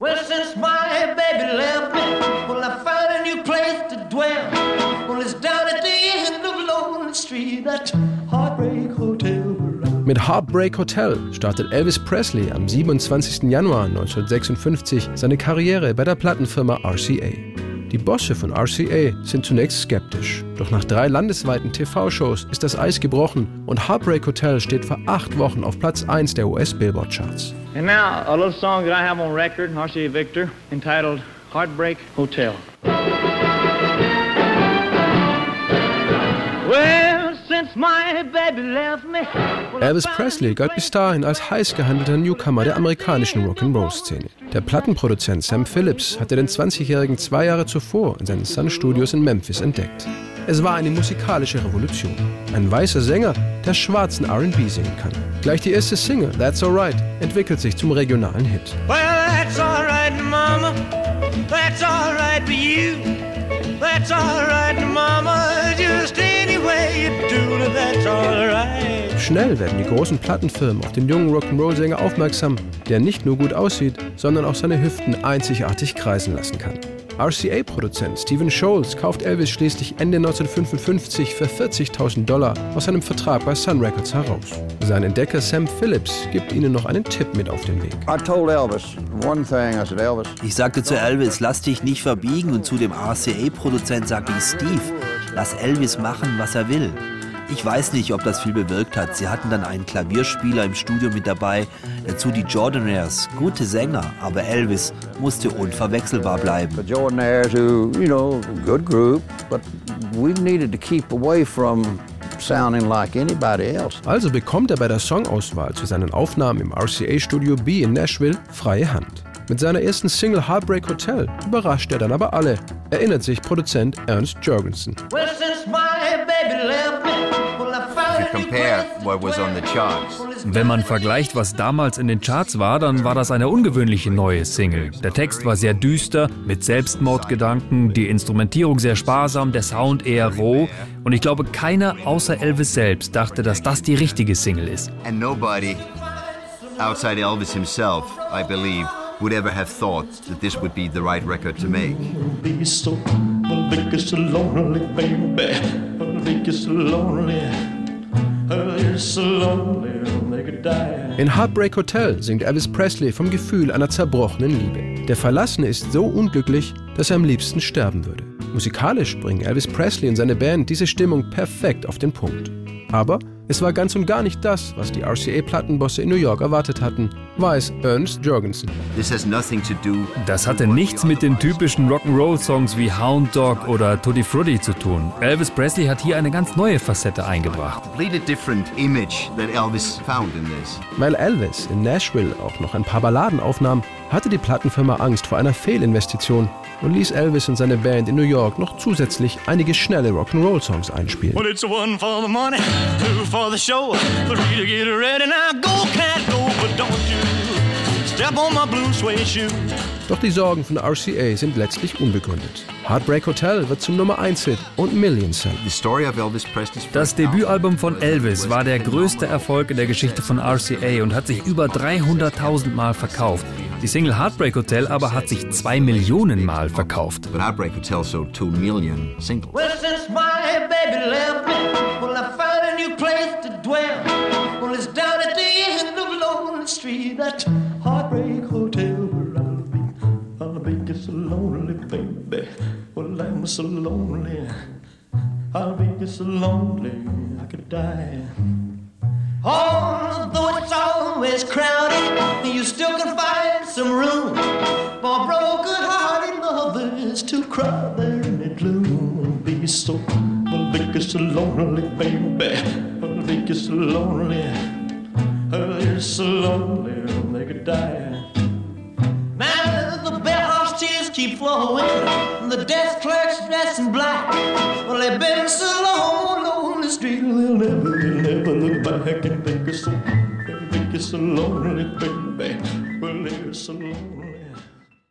Well, since my baby left me, well, I found a new place to dwell. Well, it's down at the end of Lonely Street, that Heartbreak Hotel. Mit Heartbreak Hotel startet Elvis Presley am 27. Januar 1956 seine Karriere bei der Plattenfirma RCA. Die Bosse von RCA sind zunächst skeptisch. Doch nach drei landesweiten TV-Shows ist das Eis gebrochen und Heartbreak Hotel steht vor acht Wochen auf Platz 1 der US-Billboard-Charts. And now, a little song that I have on record, RCA Victor, entitled Heartbreak Hotel. Elvis Presley galt bis dahin als heiß gehandelter Newcomer der amerikanischen Rock'n'Roll-Szene. Der Plattenproduzent Sam Phillips hatte den 20-Jährigen zwei Jahre zuvor in seinen Sun Studios in Memphis entdeckt. Es war eine musikalische Revolution. Ein weißer Sänger, der schwarzen R&B singen kann. Gleich die erste Single, That's Alright, entwickelt sich zum regionalen Hit. Well, that's all right, Mama. That's all right for you. That's all Schnell werden die großen Plattenfirmen auf den jungen Rock'n'Roll-Sänger aufmerksam, der nicht nur gut aussieht, sondern auch seine Hüften einzigartig kreisen lassen kann. RCA-Produzent Stephen Scholes kauft Elvis schließlich Ende 1955 für 40.000 Dollar aus seinem Vertrag bei Sun Records heraus. Sein Entdecker Sam Phillips gibt ihnen noch einen Tipp mit auf den Weg. Ich sagte zu Elvis, lass dich nicht verbiegen und zu dem RCA-Produzent sagte ich, Steve, lass Elvis machen, was er will. Ich weiß nicht, ob das viel bewirkt hat. Sie hatten dann einen Klavierspieler im Studio mit dabei, dazu die Jordanaires, gute Sänger, aber Elvis musste unverwechselbar bleiben. the Jordanaires, who, you know, good group, but we needed to keep away from sounding like anybody else. Also bekommt er bei der Songauswahl zu seinen Aufnahmen im RCA-Studio B in Nashville freie Hand. Mit seiner ersten Single Heartbreak Hotel überrascht er dann aber alle, erinnert sich Produzent Ernst Jorgensen. Wenn man vergleicht, was damals in den Charts war, dann war das eine ungewöhnliche neue Single. Der Text war sehr düster, mit Selbstmordgedanken, die Instrumentierung sehr sparsam, der Sound eher roh. Und ich glaube, keiner außer Elvis selbst dachte, dass das die richtige Single ist. And nobody outside Elvis himself, I believe, would ever have thought that this would be the right record to make. In Heartbreak Hotel singt Elvis Presley vom Gefühl einer zerbrochenen Liebe. Der Verlassene ist so unglücklich, dass er am liebsten sterben würde. Musikalisch bringen Elvis Presley und seine Band diese Stimmung perfekt auf den Punkt. Aber es war ganz und gar nicht das, was die RCA-Plattenbosse in New York erwartet hatten, weiß Ernst Jorgensen. This has nothing to do. Das hatte nichts mit den typischen Rock'n'Roll-Songs wie Hound Dog oder Tutti Frutti zu tun. Elvis Presley hat hier eine ganz neue Facette eingebracht. Weil Elvis in Nashville auch noch ein paar Balladen aufnahm, hatte die Plattenfirma Angst vor einer Fehlinvestition und ließ Elvis und seine Band in New York noch zusätzlich einige schnelle Rock'n'Roll-Songs einspielen. Well, it's one for the money, two for the show, three to get ready. Now go, cat, go, but don't you step on my blue suede shoe. Doch die Sorgen von RCA sind letztlich unbegründet. Heartbreak Hotel wird zum Nummer 1 Hit und Million Seller. The story of Elvis Presley's Das Debütalbum von Elvis war der größte Erfolg in der Geschichte von RCA und hat sich über 300.000 Mal verkauft. Die Single Heartbreak Hotel aber hat sich zwei Millionen Mal verkauft. Heartbreak Hotel sold 2 million singles. Well, since my baby left me, well, I found a new place to dwell. Well, it's down at the end of Lonely Street, that Heartbreak Hotel where I'll be. I'll be just so lonely, baby. Well, I'm so lonely. I'll be just so lonely, I could die. Although it's always crowded, you still can find so, well, think it's so lonely, baby. Well, think it's so lonely. Oh, it's so lonely, they could die. Now the bellhop's tears keep flowing, and the desk clerk's dressed in black. Well, they've been so long on the street, they'll never, they'll never look back and think it's so, they think it's so lonely, baby. Well, they're so lonely.